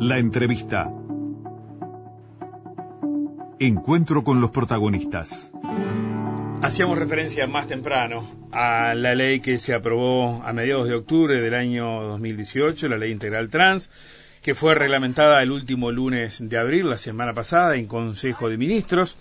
La entrevista. Encuentro con los protagonistas. Hacíamos referencia más temprano a la ley que se aprobó a mediados de octubre del año 2018, la ley integral trans, que fue reglamentada el último lunes de abril, la semana pasada, en Consejo de Ministros.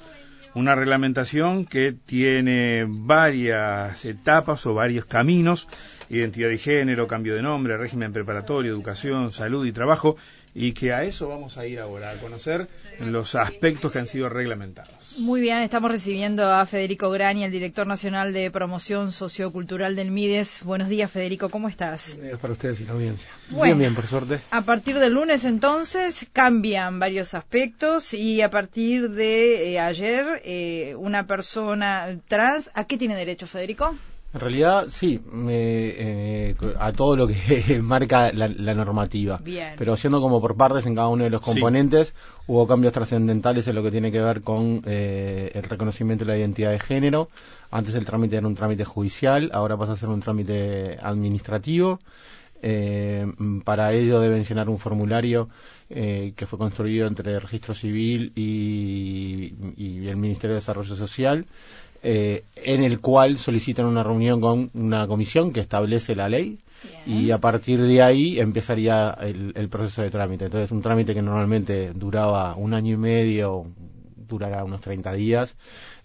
Una reglamentación que tiene varias etapas o varios caminos identidad de género, cambio de nombre, régimen preparatorio, educación, salud y trabajo, y que a eso vamos a ir ahora, a conocer los aspectos que han sido reglamentados. Muy bien, estamos recibiendo a Federico Grani, el director nacional de promoción sociocultural del MIDES. Buenos días, Federico, ¿cómo estás? Buenos días para ustedes y la audiencia. bien, bien, por suerte. A partir del lunes, entonces, cambian varios aspectos y a partir de eh, ayer, eh, una persona trans, ¿a qué tiene derecho, Federico? En realidad, sí, eh, a todo lo que marca la, normativa. Pero siendo como por partes en cada uno de los componentes, hubo cambios trascendentales en lo que tiene que ver con eh, el reconocimiento de la identidad de género. Antes el trámite era un trámite judicial, ahora pasa a ser un trámite administrativo. Eh, para ello deben llenar un formulario que fue construido entre el Registro Civil y, y el Ministerio de Desarrollo Social eh, en el cual solicitan una reunión con una comisión que establece la ley y a partir de ahí empezaría el, proceso de trámite. Entonces, un trámite que normalmente duraba un año y medio, durará unos 30 días.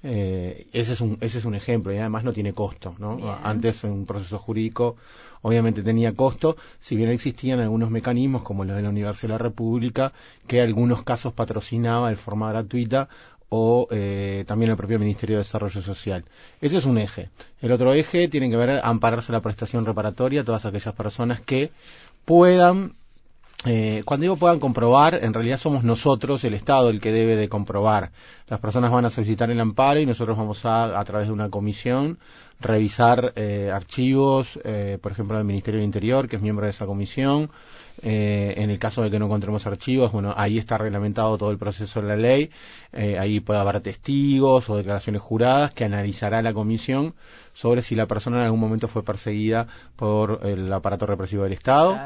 Eh, ese, es un, ese es un ejemplo y además no tiene costo. ¿no? Antes, un proceso jurídico obviamente tenía costo, si bien existían algunos mecanismos como los de la Universidad de la República, que en algunos casos patrocinaba de forma gratuita o eh, también el propio Ministerio de Desarrollo Social. Ese es un eje. El otro eje tiene que ver ampararse la prestación reparatoria a todas aquellas personas que puedan eh, cuando digo puedan comprobar, en realidad somos nosotros, el Estado, el que debe de comprobar. Las personas van a solicitar el amparo y nosotros vamos a, a través de una comisión, revisar eh, archivos, eh, por ejemplo, del Ministerio del Interior, que es miembro de esa comisión. Eh, en el caso de que no encontremos archivos, bueno, ahí está reglamentado todo el proceso de la ley. Eh, ahí puede haber testigos o declaraciones juradas que analizará la comisión sobre si la persona en algún momento fue perseguida por el aparato represivo del Estado.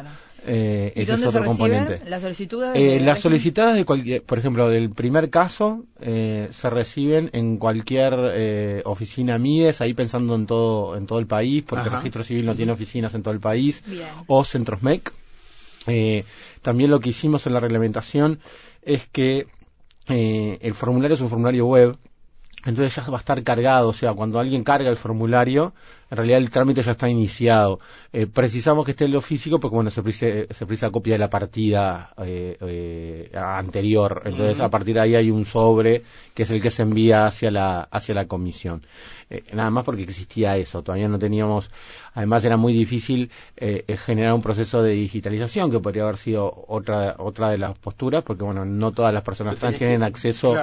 Eh, ese es otro componente. ¿Las solicitudes? Eh, las solicitadas de cualquier, por ejemplo, del primer caso, eh, se reciben en cualquier eh, oficina MIDES, ahí pensando en todo, en todo el país, porque el registro civil no tiene oficinas en todo el país, o centros MEC. Eh, también lo que hicimos en la reglamentación es que el formulario es un formulario web, entonces ya va a estar cargado, o sea, cuando alguien carga el formulario, en realidad el trámite ya está iniciado. Eh, precisamos que esté en lo físico porque, bueno, se precisa, se copia de la partida eh, eh, anterior. Entonces, a partir de ahí hay un sobre que es el que se envía hacia la, hacia la comisión. Nada más porque existía eso. Todavía no teníamos, además era muy difícil generar un proceso de digitalización que podría haber sido otra, otra de las posturas porque, bueno, no todas las personas trans tienen acceso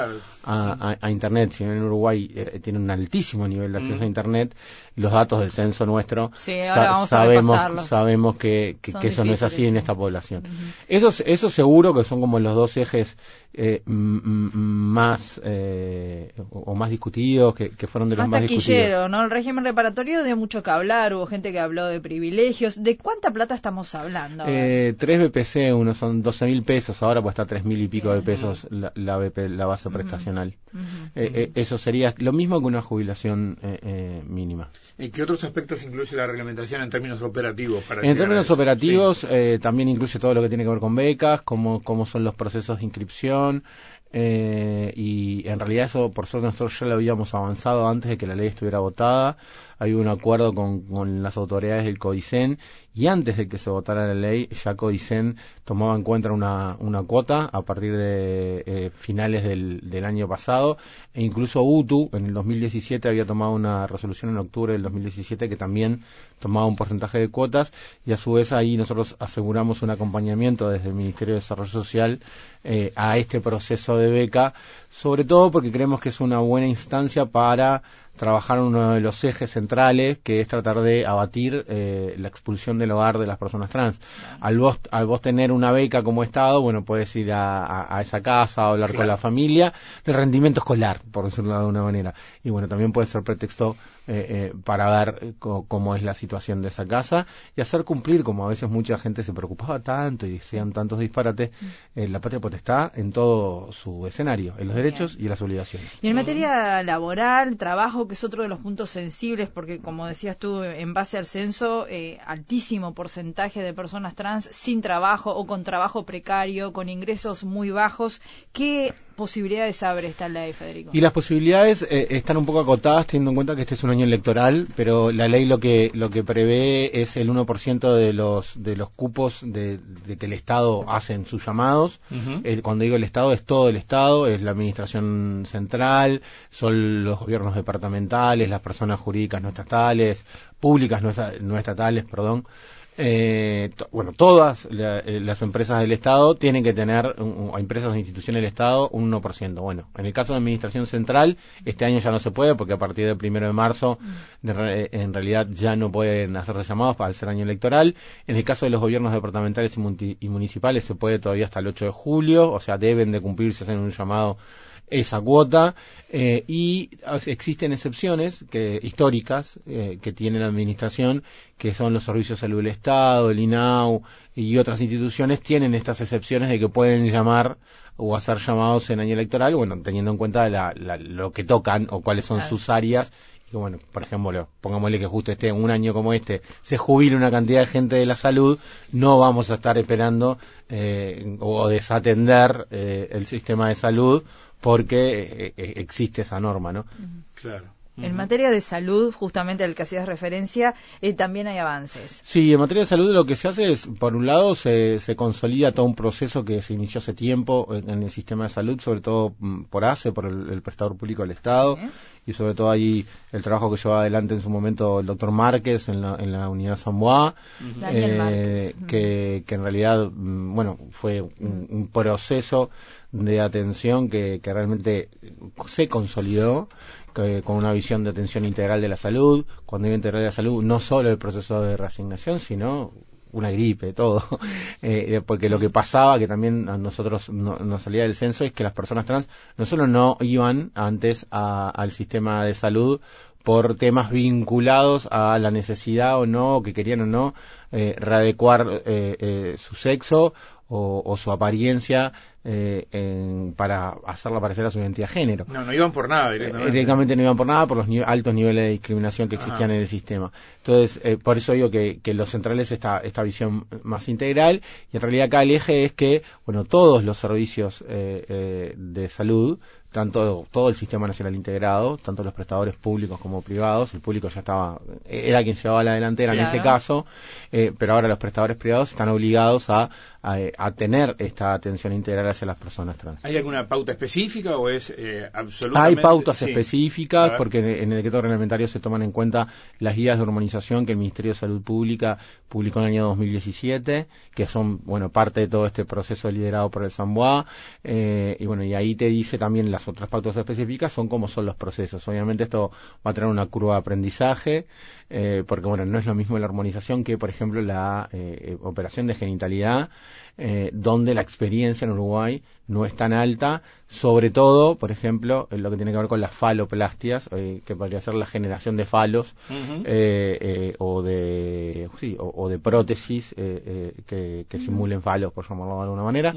a, Internet. Si en Uruguay tienen un altísimo nivel de acceso a Internet, los datos del censo nuestro, sabemos, sabemos que, eso no es así en esta población. Eso, eso seguro que son como los dos ejes eh, más eh, o más discutidos, que, fueron de los más, discutidos. ¿no? El régimen reparatorio de mucho que hablar, hubo gente que habló de privilegios. ¿De cuánta plata estamos hablando? Eh, tres BPC, uno son 12 mil pesos, ahora está tres mil y pico de pesos la, la, la base prestacional. Eh, eso sería lo mismo que una jubilación mínima. ¿Y qué otros aspectos incluye la reglamentación en términos operativos? Para en términos operativos, también incluye todo lo que tiene que ver con becas, cómo, cómo son los procesos de inscripción, eh, y en realidad eso por suerte nosotros ya lo habíamos avanzado antes de que la ley estuviera votada hay un acuerdo con, las autoridades del CODICEN y antes de que se votara la ley ya CODICEN tomaba en cuenta una, una cuota a partir de eh, finales del, del, año pasado e incluso UTU en el 2017 había tomado una resolución en octubre del 2017 que también tomaba un porcentaje de cuotas y a su vez ahí nosotros aseguramos un acompañamiento desde el Ministerio de Desarrollo Social eh, a este proceso de beca, sobre todo porque creemos que es una buena instancia para trabajar uno de los ejes centrales, que es tratar de abatir eh, la expulsión del hogar de las personas trans. Al vos, al vos tener una beca como Estado, bueno, puedes ir a, esa casa, hablar con la familia, del rendimiento escolar, por decirlo de alguna manera. Y bueno, también puede ser pretexto eh, eh, para ver cómo es la situación de esa casa y hacer cumplir, como a veces mucha gente se preocupaba tanto y decían tantos disparates, mm. eh, la patria potestad en todo su escenario, en los derechos y en las obligaciones. Y en materia laboral, trabajo, que es otro de los puntos sensibles, porque como decías tú, en base al censo, altísimo porcentaje de personas trans sin trabajo o con trabajo precario, con ingresos muy bajos, ¿qué posibilidades abre esta ley, Federico? Y las posibilidades eh, están un poco acotadas teniendo en cuenta que este es un año electoral, pero la ley lo que lo que prevé es el 1% de los de los cupos de, que el Estado hace en sus llamados. Eh, cuando digo el Estado es todo el Estado, es la administración central, son los gobiernos departamentales, las personas jurídicas no estatales, públicas no estatales, perdón eh, bueno, todas eh, las empresas del Estado tienen que tener, o empresas o instituciones del Estado, un 1%. Bueno, en el caso de Administración Central, este año ya no se puede porque a partir del primero de marzo, en realidad ya no pueden hacerse llamados para el ser año electoral. En el caso de los gobiernos departamentales y municipales, se puede todavía hasta el 8 de julio, o sea, deben de cumplirse, hacen un llamado esa cuota eh, y existen excepciones que, históricas eh, que tiene la administración que son los servicios de salud del Estado, el INAU y otras instituciones tienen estas excepciones de que pueden llamar o hacer llamados en año electoral, bueno, teniendo en cuenta lo que tocan o cuáles son sus áreas. Y bueno, por ejemplo, pongámosle que justo esté un año como este, se jubile una cantidad de gente de la salud, no vamos a estar esperando eh, o desatender el sistema de salud porque eh, existe esa norma, ¿no? Claro. En materia de salud, justamente al que hacías referencia, eh, también hay avances. Sí, en materia de salud lo que se hace es, por un lado, se, se consolida todo un proceso que se inició hace tiempo en, el sistema de salud, sobre todo mm, por ACE, por el, prestador público del Estado, y sobre todo ahí el trabajo que llevaba adelante en su momento el doctor Márquez en la, en la unidad San eh, que, que en realidad, mm, bueno, fue un proceso de atención que, que realmente se consolidó con una visión de atención integral de la salud. Cuando digo integral de la salud, no solo el proceso de reasignación, sino una gripe, todo. Eh, porque lo que pasaba, que también a nosotros nos salía del censo, es que las personas trans no solo no iban antes al sistema de salud por temas vinculados a la necesidad o no, que querían o no, eh, readecuar eh, eh su sexo o, su apariencia eh, para hacerla parecer a su identidad de género. No, no iban por nada directamente. directamente no iban por nada por los altos niveles de discriminación que existían en el sistema. Entonces, eh, por eso digo que, que lo central es esta, esta visión más integral y en realidad acá el eje es que, bueno, todos los servicios eh, de salud tanto todo el sistema nacional integrado, tanto los prestadores públicos como privados, el público ya estaba, era quien llevaba la delantera en este caso, eh, pero ahora los prestadores privados están obligados a, a, tener esta atención integral hacia las personas trans. ¿Hay alguna pauta específica o es eh, absolutamente? Hay pautas específicas porque en el decreto reglamentario se toman en cuenta las guías de hormonización que el Ministerio de Salud Pública publicó en el año 2017, que son, bueno, parte de todo este proceso liderado por el SAMBOA, eh, y bueno, y ahí te dice también las otras pautas específicas son cómo son los procesos. Obviamente esto va a tener una curva de aprendizaje, eh, porque bueno, no es lo mismo la armonización que, por ejemplo, la eh, operación de genitalidad, eh, donde la experiencia en Uruguay no es tan alta, sobre todo, por ejemplo, lo que tiene que ver con las faloplastias, que podría ser la generación de falos o de sí, o, de prótesis que, simulen falos, por llamarlo de alguna manera,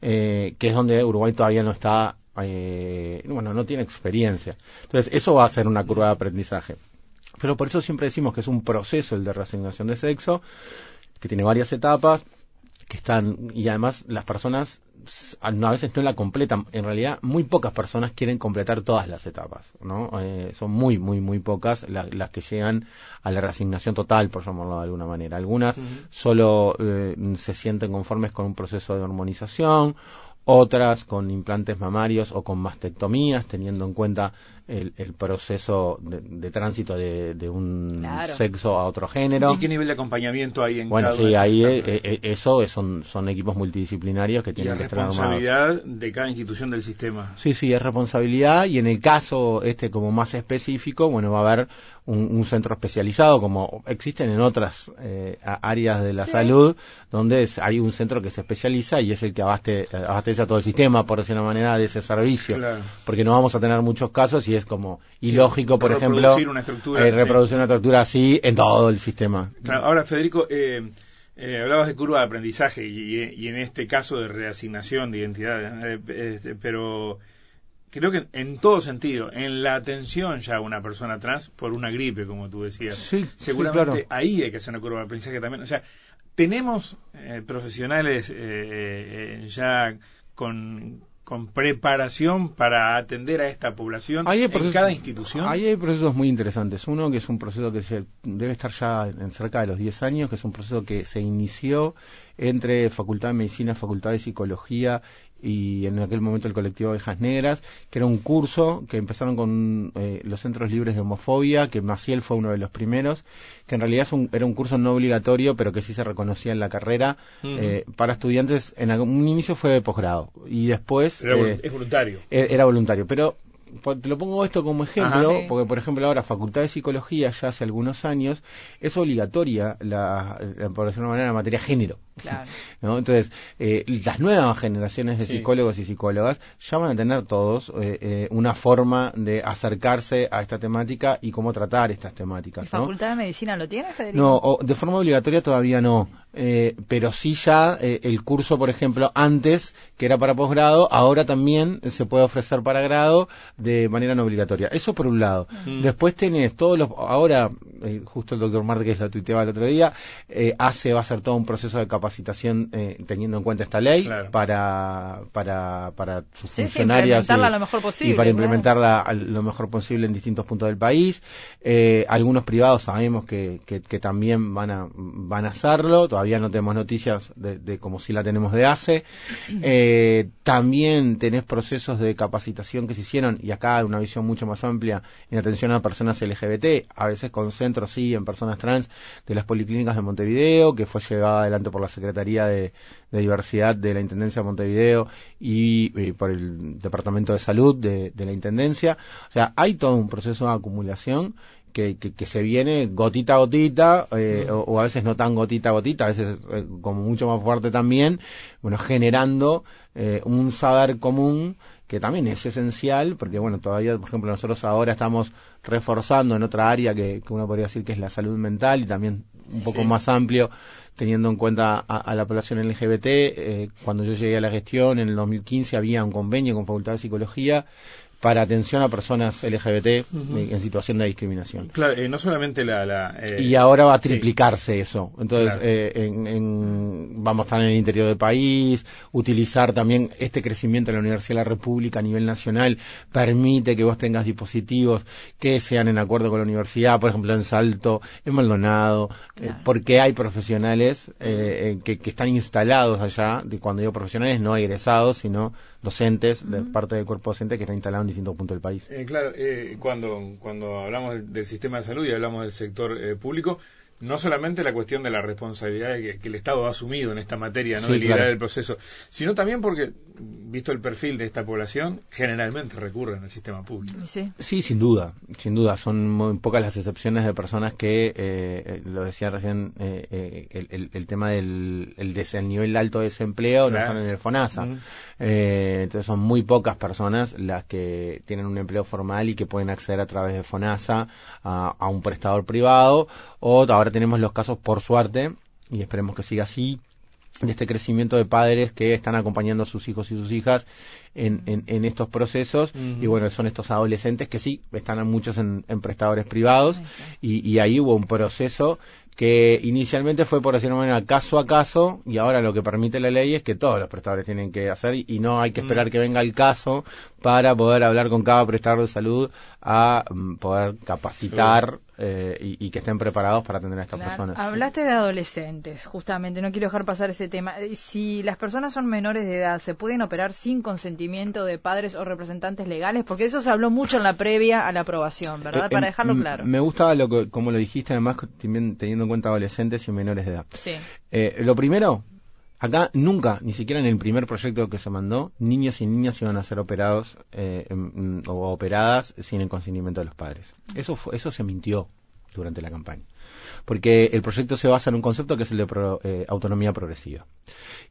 que es donde Uruguay todavía no está bueno, no tiene experiencia. Entonces, eso va a ser una curva de aprendizaje. Pero por eso siempre decimos que es un proceso el de reasignación de sexo, que tiene varias etapas, que están, y además las personas a veces no la completan. En realidad, muy pocas personas quieren completar todas las etapas, ¿no? Eh, son muy, muy, muy pocas las que llegan a la reasignación total, por llamarlo de alguna manera. Algunas solo eh, se sienten conformes con un proceso de hormonización, otras con implantes mamarios o con mastectomías, teniendo en cuenta el, proceso de, tránsito de, un sexo a otro género. ¿Y qué nivel de acompañamiento hay en bueno, sí, ahí eh, eh, eso son, son equipos multidisciplinarios que tienen que estar armados. responsabilidad de cada institución del sistema. Sí, sí, es responsabilidad y en el caso este como más específico, bueno, va a haber un, centro especializado, como existen en otras eh, áreas de la salud, donde hay un centro que se especializa y es el que abaste, abastece a todo el sistema, por decir una manera, de ese servicio. Porque no vamos a tener muchos casos y es como ilógico, por ejemplo, una estructura, eh, reproducir una estructura así en todo el sistema. ahora, Federico, eh, eh, hablabas de curva de aprendizaje y, en este caso de reasignación de identidad, este, pero creo que en todo sentido, en la atención ya a una persona trans por una gripe, como tú decías, seguramente ahí hay que hacer una curva de aprendizaje también. O sea, tenemos eh, profesionales ya con, con preparación para atender a esta población en cada institución? Ahí hay procesos muy interesantes. Uno que es un proceso que se debe estar ya en cerca de los 10 años, que es un proceso que se inició entre Facultad de Medicina, Facultad de Psicología y en aquel momento el colectivo Abejas Negras, que era un curso que empezaron con eh, los centros libres de homofobia, que Maciel fue uno de los primeros, que en realidad era un curso no obligatorio, pero que sí se reconocía en la carrera eh, para estudiantes. En un inicio fue de posgrado y después... Era, eh, es voluntario. E-, era voluntario, pero te lo pongo esto como ejemplo, porque por ejemplo ahora Facultad de Psicología ya hace algunos años es obligatoria, la, por decirlo de una manera, la materia género. ¿no? Entonces, eh, las nuevas generaciones de psicólogos y psicólogas ya van a tener todos eh, eh, una forma de acercarse a esta temática y cómo tratar estas temáticas. ¿La Facultad de Medicina lo tiene, Federico? No, de forma obligatoria todavía no. pero sí ya el curso, por ejemplo, antes, que era para posgrado, ahora también se puede ofrecer para grado de manera no obligatoria. Eso por un lado. Mm. Después tenés todos los... Ahora, justo el doctor Márquez lo tuiteaba el otro día, hace, va a ser todo un proceso de capacitación capacitación eh, teniendo en cuenta esta ley para, para, para sus funcionarias y, lo mejor posible, y, para implementarla lo mejor posible en distintos puntos del país. Eh, algunos privados sabemos que, que, también van a, van a hacerlo, todavía no tenemos noticias de, de como si la tenemos de hace. Eh, también tenés procesos de capacitación que se hicieron, y acá una visión mucho más amplia en atención a personas LGBT, a veces con centros sí en personas trans de las policlínicas de Montevideo, que fue llevada adelante por la Secretaría de, Diversidad de la Intendencia de Montevideo y, por el Departamento de Salud de, la Intendencia. O sea, hay todo un proceso de acumulación que, que, se viene gotita a gotita, eh, o, a veces no tan gotita a gotita, a veces eh, como mucho más fuerte también, bueno, generando eh, un saber común que también es esencial, porque bueno, todavía, por ejemplo, nosotros ahora estamos reforzando en otra área que, uno podría decir que es la salud mental y también un poco más amplio teniendo en cuenta a, la población LGBT. Eh, cuando yo llegué a la gestión en el 2015 había un convenio con Facultad de Psicología para atención a personas LGBT en situación de discriminación. Claro, eh, no solamente la... Eh, y ahora va a triplicarse eso. Entonces, eh, en, vamos a estar en el interior del país, utilizar también este crecimiento de la Universidad de la República a nivel nacional, permite que vos tengas dispositivos que sean en acuerdo con la universidad, por ejemplo, en Salto, en Maldonado, porque hay profesionales que, que, están instalados allá, de cuando digo profesionales, no egresados, sino docentes, de parte del cuerpo docente que está instalado en distintos puntos del país. Eh, claro, eh, cuando, cuando hablamos del, sistema de salud y hablamos del sector eh, público, no solamente la cuestión de la responsabilidad que, el Estado ha asumido en esta materia, ¿no? de liderar el proceso, sino también porque, visto el perfil de esta población, generalmente recurren al sistema público. Sí, sin duda, sin duda. Son muy pocas las excepciones de personas que, eh, eh lo decía recién, eh, eh el, el, tema del el, nivel alto de desempleo no están en el FONASA. Eh, entonces son muy pocas personas las que tienen un empleo formal y que pueden acceder a través de FONASA a, a un prestador privado o ahora tenemos los casos, por suerte, y esperemos que siga así, de este crecimiento de padres que están acompañando a sus hijos y sus hijas en, en, estos procesos. Y bueno son estos adolescentes que sí están muchos en, prestadores privados. Y, y, ahí hubo un proceso que inicialmente fue por decirlo de manera caso a caso y ahora lo que permite la ley es que todos los prestadores tienen que hacer y, no hay que esperar mm. que venga el caso para poder hablar con cada prestador de salud a mm, poder capacitar eh, y, que estén preparados para atender a estas personas. Hablaste de adolescentes, justamente, no quiero dejar pasar ese tema. Si las personas son menores de edad, ¿se pueden operar sin consentimiento de padres o representantes legales? Porque eso se habló mucho en la previa a la aprobación, ¿verdad? para dejarlo claro. Me gustaba lo que, como lo dijiste, además teniendo en cuenta adolescentes y menores de edad. Sí. lo primero, Acá nunca, ni siquiera en el primer proyecto que se mandó, niños y niñas iban a ser operados eh, o operadas sin el consentimiento de los padres. Eso, eso se mintió durante la campaña. Porque el proyecto se basa en un concepto que es el de eh, autonomía progresiva.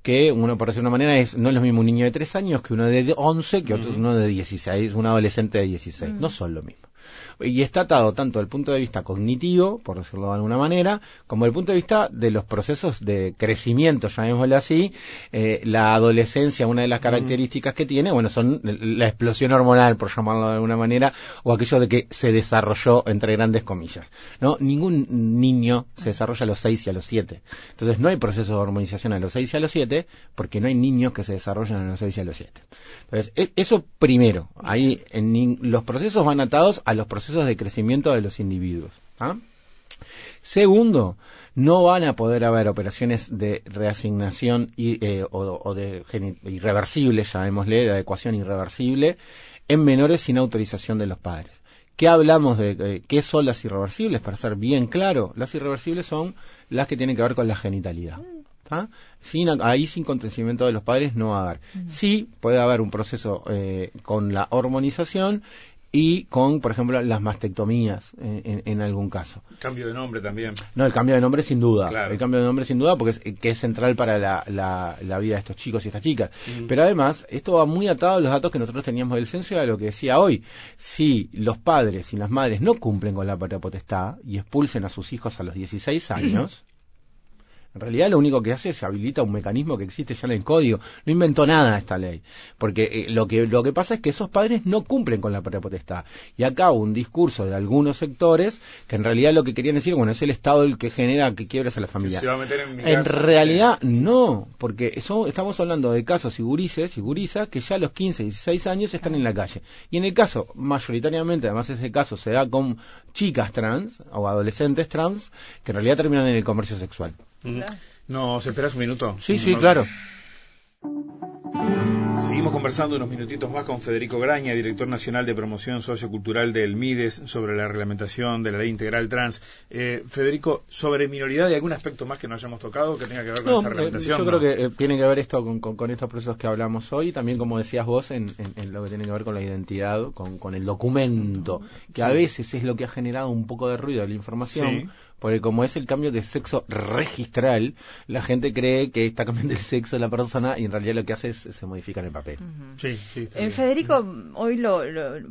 Que, uno por decir una manera, es no es lo mismo un niño de 3 años que uno de 11 que otro, uno de 16, un adolescente de 16. No son lo mismo y está atado tanto desde el punto de vista cognitivo, por decirlo de alguna manera, como desde el punto de vista de los procesos de crecimiento, llamémoslo así. Eh, la adolescencia, una de las características que tiene, bueno, son la explosión hormonal, por llamarlo de alguna manera, o aquello de que se desarrolló entre grandes comillas. ¿no? Ningún niño se desarrolla a los 6 y a los 7. Entonces no hay proceso de hormonización a los 6 y a los 7, porque no hay niños que se desarrollan a los 6 y a los 7. Entonces, e, eso primero, ahí en, los procesos van atados a los procesos de crecimiento de los individuos. ¿ah? Segundo, no van a poder haber operaciones de reasignación y, eh, o, de irreversible, llamémosle, de adecuación irreversible, en menores sin autorización de los padres. ¿Qué hablamos de eh, qué son las irreversibles? Para ser bien claro, las irreversibles son las que tienen que ver con la genitalidad. Sin, ahí sin consentimiento de los padres no va a haber. Sí puede haber un proceso eh, con la hormonización y con, por ejemplo, las mastectomías eh, en, algún caso. Cambio de nombre también. No, el cambio de nombre sin duda. El cambio de nombre sin duda porque es, que es central para la, la, vida de estos chicos y estas chicas. Pero además, esto va muy atado a los datos que nosotros teníamos del censo y a lo que decía hoy. Si los padres y las madres no cumplen con la patria potestad y expulsen a sus hijos a los 16 años, en realidad lo único que hace es habilita un mecanismo que existe ya en el código. No inventó nada esta ley. Porque eh, lo, que, lo que pasa es que esos padres no cumplen con la patria potestad. Y acá un discurso de algunos sectores que en realidad lo que querían decir, bueno, es el Estado el que genera que quiebres a la familia. en, realidad no, porque eso, estamos hablando de casos y gurises y gurisas que ya a los 15, 16 años están en la calle. Y en el caso, mayoritariamente, además ese caso se da con chicas trans o adolescentes trans que en realidad terminan en el comercio sexual. ¿Nos esperas un minuto? Sí, sí, claro. Seguimos conversando unos minutitos más con Federico Graña, director nacional de promoción sociocultural del MIDES, sobre la reglamentación de la ley integral trans. Eh, Federico, sobre minoridad, ¿hay algún aspecto más que no hayamos tocado que tenga que ver con esta eh, reglamentación? yo creo que eh, tiene que ver esto con, estos procesos que hablamos hoy, también como decías vos, en, lo que tiene que ver con la identidad, con, el documento, que a veces es lo que ha generado un poco de ruido de la información porque como es el cambio de sexo registral, la gente cree que está cambiando el sexo de la persona y en realidad lo que hace es se modifica en el papel. Sí, sí. Eh, Federico, hoy lo,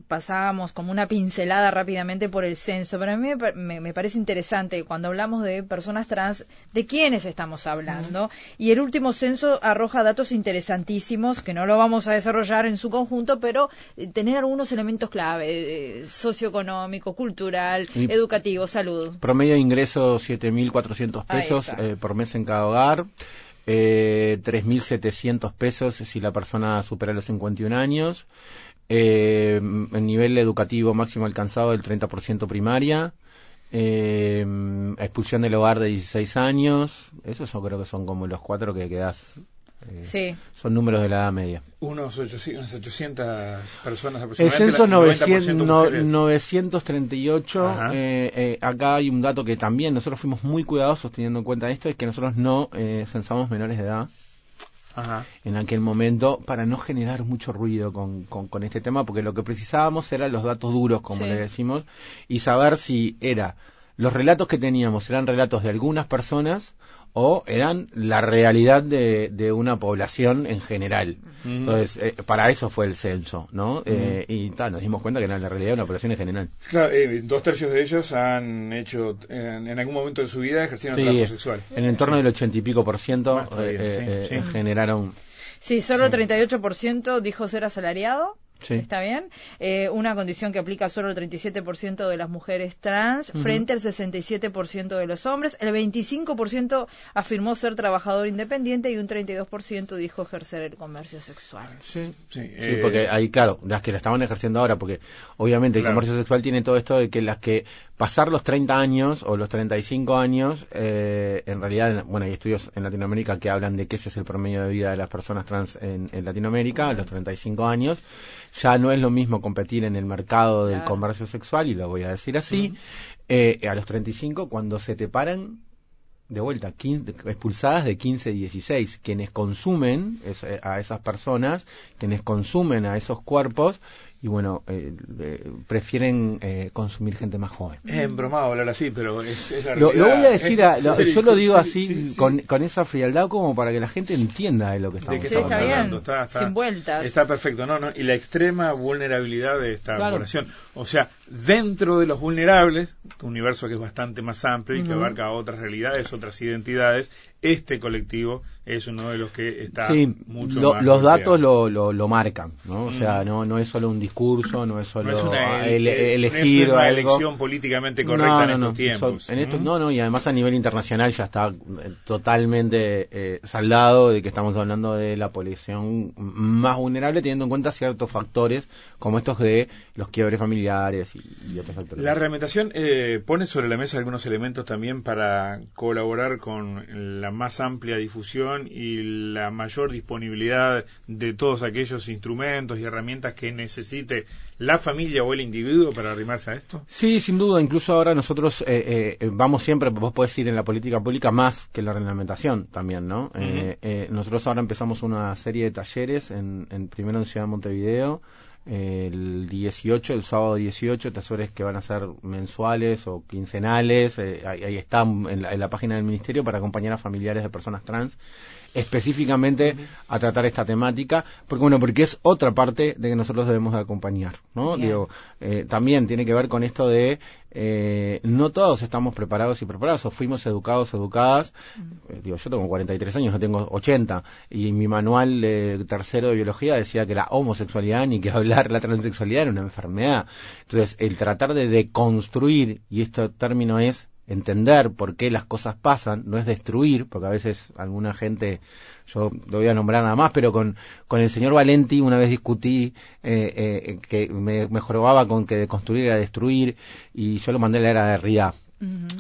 pasábamos como una pincelada rápidamente por el censo, pero a mí me, parece interesante cuando hablamos de personas trans, de quiénes estamos hablando. Y el último censo arroja datos interesantísimos que no lo vamos a desarrollar en su conjunto, pero eh, tener algunos elementos clave, eh, socioeconómico, cultural, educativo, salud. Promedio de ingreso 7.400 pesos eh, por mes en cada hogar. Eh, 3.700 pesos si la persona supera los 51 años. Eh, el nivel educativo máximo alcanzado del 30% primaria. Eh, expulsión del hogar de 16 años. Esos yo creo que son como los cuatro que quedas eh, sí. Son números de la edad media. Unos 800, unas 800 personas aproximadamente. El censo 938. Eh, eh, acá hay un dato que también nosotros fuimos muy cuidadosos teniendo en cuenta esto, es que nosotros no eh, censamos menores de edad. en aquel momento para no generar mucho ruido con, con, este tema, porque lo que precisábamos eran los datos duros, como le decimos, y saber si era los relatos que teníamos eran relatos de algunas personas o eran la realidad de, de una población en general. Entonces, eh, para eso fue el censo, ¿no? Eh, y tal, nos dimos cuenta que era la realidad de una población en general. Claro, eh, dos tercios de ellos han hecho, en, algún momento de su vida, ejercieron trabajo sexual. En el entorno del ochenta y pico por ciento generaron... Sí, solo el 38% dijo ser asalariado ¿Está bien? Eh, una condición que aplica solo el 37% de las mujeres trans frente al 67% de los hombres. El 25% afirmó ser trabajador independiente y un 32% dijo ejercer el comercio sexual. Sí, sí, porque ahí, claro, las que la estaban ejerciendo ahora, porque obviamente el comercio sexual tiene todo esto de que las que pasar los 30 años o los 35 años, eh, en realidad, bueno, hay estudios en Latinoamérica que hablan de que ese es el promedio de vida de las personas trans en, Latinoamérica, a los 35 años. Ya no es lo mismo competir en el mercado del comercio sexual, y lo voy a decir así, eh, a los 35, cuando se te paran de vuelta, expulsadas de 15 y 16. Quienes consumen a esas personas, quienes consumen a esos cuerpos, y bueno, eh, eh, prefieren eh, consumir gente más joven. Es embromado hablar así, pero es, la lo, lo, voy a decir, yo lo digo así con, con, esa frialdad como para que la gente entienda de lo que estamos, hablando. Está, Sin vueltas. Está perfecto, no, no, y la extrema vulnerabilidad de esta población. O sea, dentro de los vulnerables, un universo que es bastante más amplio y que abarca otras realidades, otras identidades, este colectivo es uno de los que está mucho más los datos lo, lo, marcan no o sea no no es solo un discurso no es solo una, elegir una elección políticamente correcta en estos tiempos. no no y además a nivel internacional ya está eh, totalmente eh, saldado de que estamos hablando de la población más vulnerable teniendo en cuenta ciertos factores como estos de los quiebres familiares y, otros factores. La reglamentación eh, pone sobre la mesa algunos elementos también para colaborar con la más amplia difusión y la mayor disponibilidad de todos aquellos instrumentos y herramientas que necesite la familia o el individuo para arrimarse a esto? Sí, sin duda. Incluso ahora nosotros eh, eh, vamos siempre, vos podés ir en la política pública más que la reglamentación también, ¿no? Eh, nosotros ahora empezamos una serie de talleres, en, en primero en Ciudad de Montevideo, el 18, el sábado 18, talleres que van a ser mensuales o quincenales, eh, ahí, están en la, página del ministerio para acompañar a familiares de personas trans específicamente a tratar esta temática, porque bueno, porque es otra parte de que nosotros debemos de acompañar, ¿no? Digo, eh, también tiene que ver con esto de eh, no todos estamos preparados y preparados, o fuimos educados, educadas. Eh, digo, yo tengo 43 años, yo tengo 80, y mi manual de tercero de biología decía que la homosexualidad ni que hablar la transexualidad era una enfermedad. Entonces, el tratar de deconstruir, y este término es entender por qué las cosas pasan, no es destruir, porque a veces alguna gente, yo lo voy a nombrar nada más, pero con, con el señor Valenti una vez discutí eh, eh, que me, me con que deconstruir era destruir, y yo lo mandé a la era de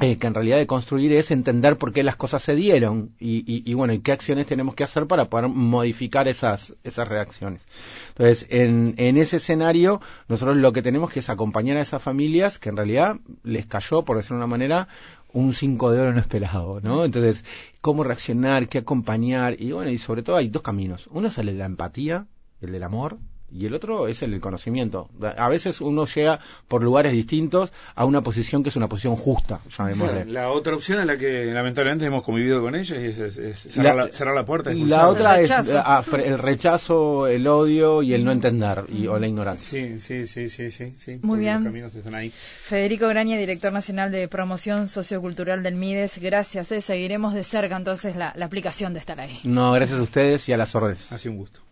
Eh, que en realidad de construir es entender por qué las cosas se dieron y, bueno, y qué acciones tenemos que hacer para poder modificar esas, esas reacciones. Entonces, en, en ese escenario, nosotros lo que tenemos que es acompañar a esas familias que en realidad les cayó, por decirlo de una manera, un cinco de oro no esperado, ¿no? Entonces, cómo reaccionar, qué acompañar, y bueno, y sobre todo hay dos caminos. Uno es el de la empatía, el del amor, y el otro es el conocimiento. A veces uno llega por lugares distintos a una posición que es una posición justa. la otra opción en la que lamentablemente hemos convivido con ellos es, cerrar, la, puerta. La otra es el rechazo, el odio y el no entender y, o la ignorancia. Sí, sí, sí, sí, sí. Muy bien. Federico Graña, director nacional de promoción sociocultural del MIDES. Gracias. Eh. Seguiremos de cerca entonces la, la aplicación de esta ley. No, gracias a ustedes y a las órdenes. Ha sido un gusto.